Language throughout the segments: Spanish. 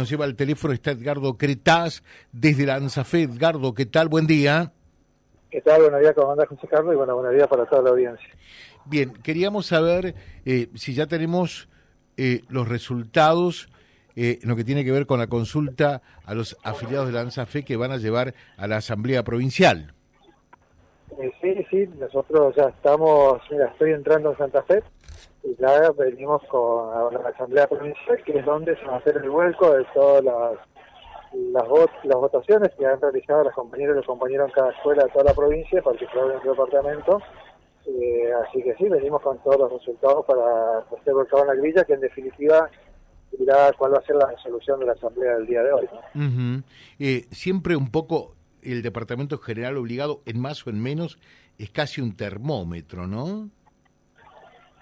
nos lleva al teléfono está Edgardo Cretaz desde la ANSAFE. Edgardo, ¿qué tal? Buen día. ¿Qué tal? Buenos días, comandante José Carlos, y bueno, buenos días para toda la audiencia. Bien, queríamos saber eh, si ya tenemos eh, los resultados eh, en lo que tiene que ver con la consulta a los afiliados de la ANSAFE que van a llevar a la Asamblea Provincial. sí, sí, nosotros ya estamos, mira, estoy entrando en Santa Fe, y ya venimos con la Asamblea Provincial, que es donde se va a hacer el vuelco de todas las, las, las votaciones que han realizado las compañeras y los compañeros en cada escuela de toda la provincia, particularmente en el departamento. Eh, así que sí, venimos con todos los resultados para hacer volcado en la grilla, que en definitiva dirá cuál va a ser la resolución de la Asamblea del día de hoy. eh, siempre un poco el Departamento General obligado, en más o en menos, es casi un termómetro, ¿no?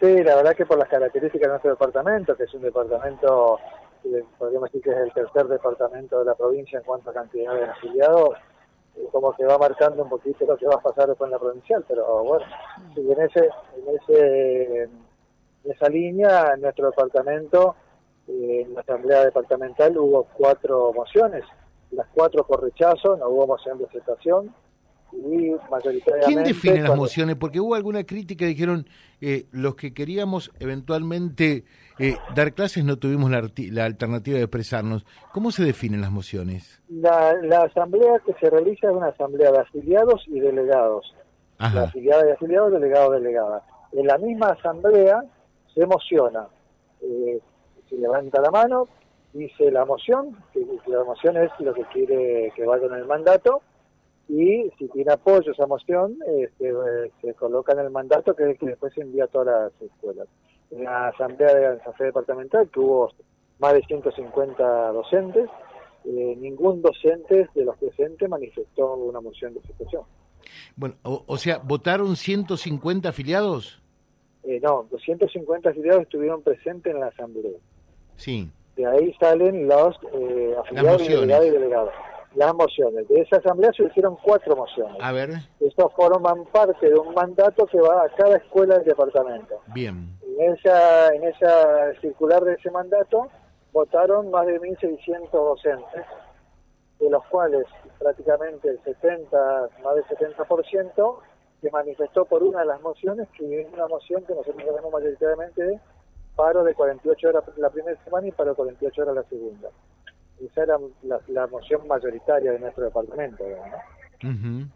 Sí, la verdad que por las características de nuestro departamento, que es un departamento, eh, podríamos decir que es el tercer departamento de la provincia en cuanto a cantidad de afiliados, como que va marcando un poquito lo que va a pasar después en la provincial, pero bueno, en, ese, en, ese, en esa línea, en nuestro departamento, eh, en la asamblea departamental hubo cuatro mociones, las cuatro por rechazo, no hubo moción de aceptación, y mayoritariamente... ¿Quién define las mociones? Porque hubo alguna crítica, dijeron, eh, los que queríamos eventualmente eh, dar clases no tuvimos la, la, alternativa de expresarnos. ¿Cómo se definen las mociones? La, la, asamblea que se realiza es una asamblea de afiliados y delegados. Ajá. La afiliada y afiliados, delegado, delegada. En la misma asamblea se emociona, eh, se levanta la mano, dice la moción, que la moción es lo que quiere que vaya con el mandato, y si tiene apoyo esa moción, este, eh, se coloca en el mandato que es el que después se envía a todas las escuelas. En la asamblea de la asamblea departamental, que hubo más de 150 docentes, eh, ningún docente de los presentes manifestó una moción de aceptación. Bueno, o, o sea, ¿votaron 150 afiliados? Eh, no, 250 afiliados estuvieron presentes en la asamblea. Sí. De ahí salen los eh, afiliados y delegados las mociones. De esa asamblea se hicieron cuatro mociones. A ver. Estos forman parte de un mandato que va a cada escuela del departamento. Bien. En esa, en esa circular de ese mandato votaron más de 1.600 docentes, de los cuales prácticamente el 70, más del 70% se manifestó por una de las mociones, que es una moción que nosotros tenemos mayoritariamente de paro de 48 horas la primera semana y paro de 48 horas la segunda esa era la, la, moción mayoritaria de nuestro departamento. ¿no? Uh -huh.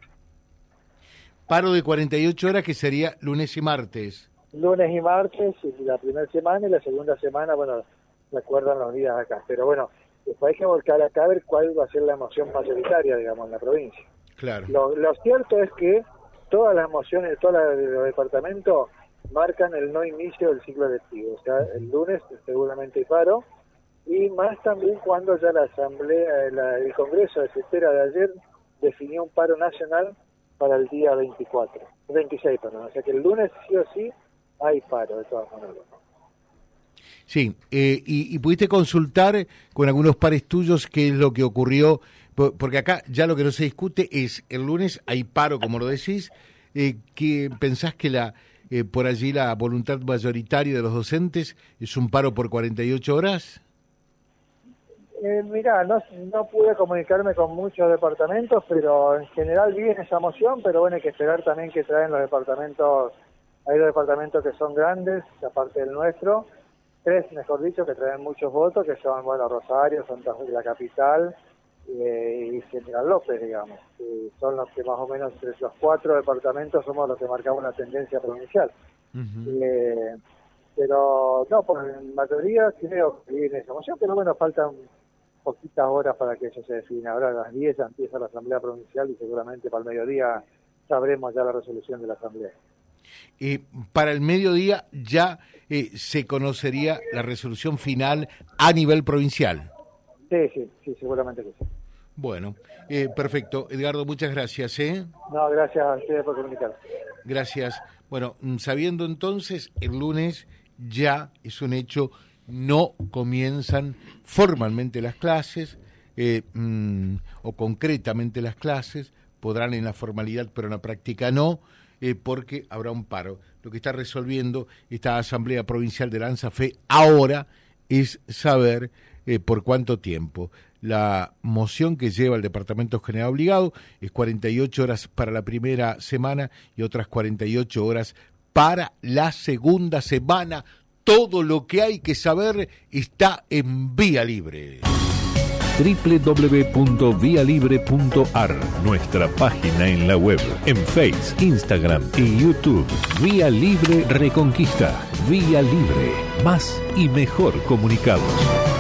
Paro de 48 horas que sería lunes y martes. Lunes y martes, la primera semana y la segunda semana, bueno, recuerdan los días acá. Pero bueno, después hay que volcar acá a ver cuál va a ser la moción mayoritaria, digamos, en la provincia. Claro. Lo, lo cierto es que todas las mociones de todos los departamentos marcan el no inicio del ciclo lectivo. O sea, el lunes seguramente hay paro, y más también cuando ya la Asamblea, la, el Congreso de Cestera de ayer definió un paro nacional para el día 24, 26, perdón. O sea que el lunes sí o sí hay paro de todas maneras. Sí, eh, y, y, pudiste consultar con algunos pares tuyos qué es lo que ocurrió, porque acá ya lo que no se discute es el lunes hay paro, como lo decís, eh, que pensás que la eh, por allí la voluntad mayoritaria de los docentes es un paro por 48 horas? Eh, mira, no, no pude comunicarme con muchos departamentos, pero en general vi en esa moción, pero bueno, hay que esperar también que traen los departamentos, hay dos departamentos que son grandes, aparte del nuestro, tres, mejor dicho, que traen muchos votos, que son, bueno, Rosario, Santa Fe, la capital eh, y General López, digamos. Y son los que más o menos, entre los cuatro departamentos, somos los que marcamos la tendencia provincial. Uh -huh. eh, pero no, por mayoría creo que viene esa moción, pero bueno, faltan poquitas horas para que eso se defina. Ahora a las 10 empieza la Asamblea Provincial y seguramente para el mediodía sabremos ya la resolución de la Asamblea. Eh, para el mediodía ya eh, se conocería la resolución final a nivel provincial. Sí, sí, sí, seguramente que sí. Bueno, eh, perfecto. Edgardo, muchas gracias. ¿eh? No, gracias a ustedes por comunicar. Gracias. Bueno, sabiendo entonces, el lunes ya es un hecho no comienzan formalmente las clases eh, mmm, o concretamente las clases, podrán en la formalidad pero en la práctica no, eh, porque habrá un paro. Lo que está resolviendo esta Asamblea Provincial de la ANSAFE ahora es saber eh, por cuánto tiempo. La moción que lleva el Departamento General Obligado es 48 horas para la primera semana y otras 48 horas para la segunda semana. Todo lo que hay que saber está en vía libre www.vialibre.ar, nuestra página en la web, en Face, Instagram y YouTube. Vía Libre Reconquista. Vía Libre. Más y mejor comunicados.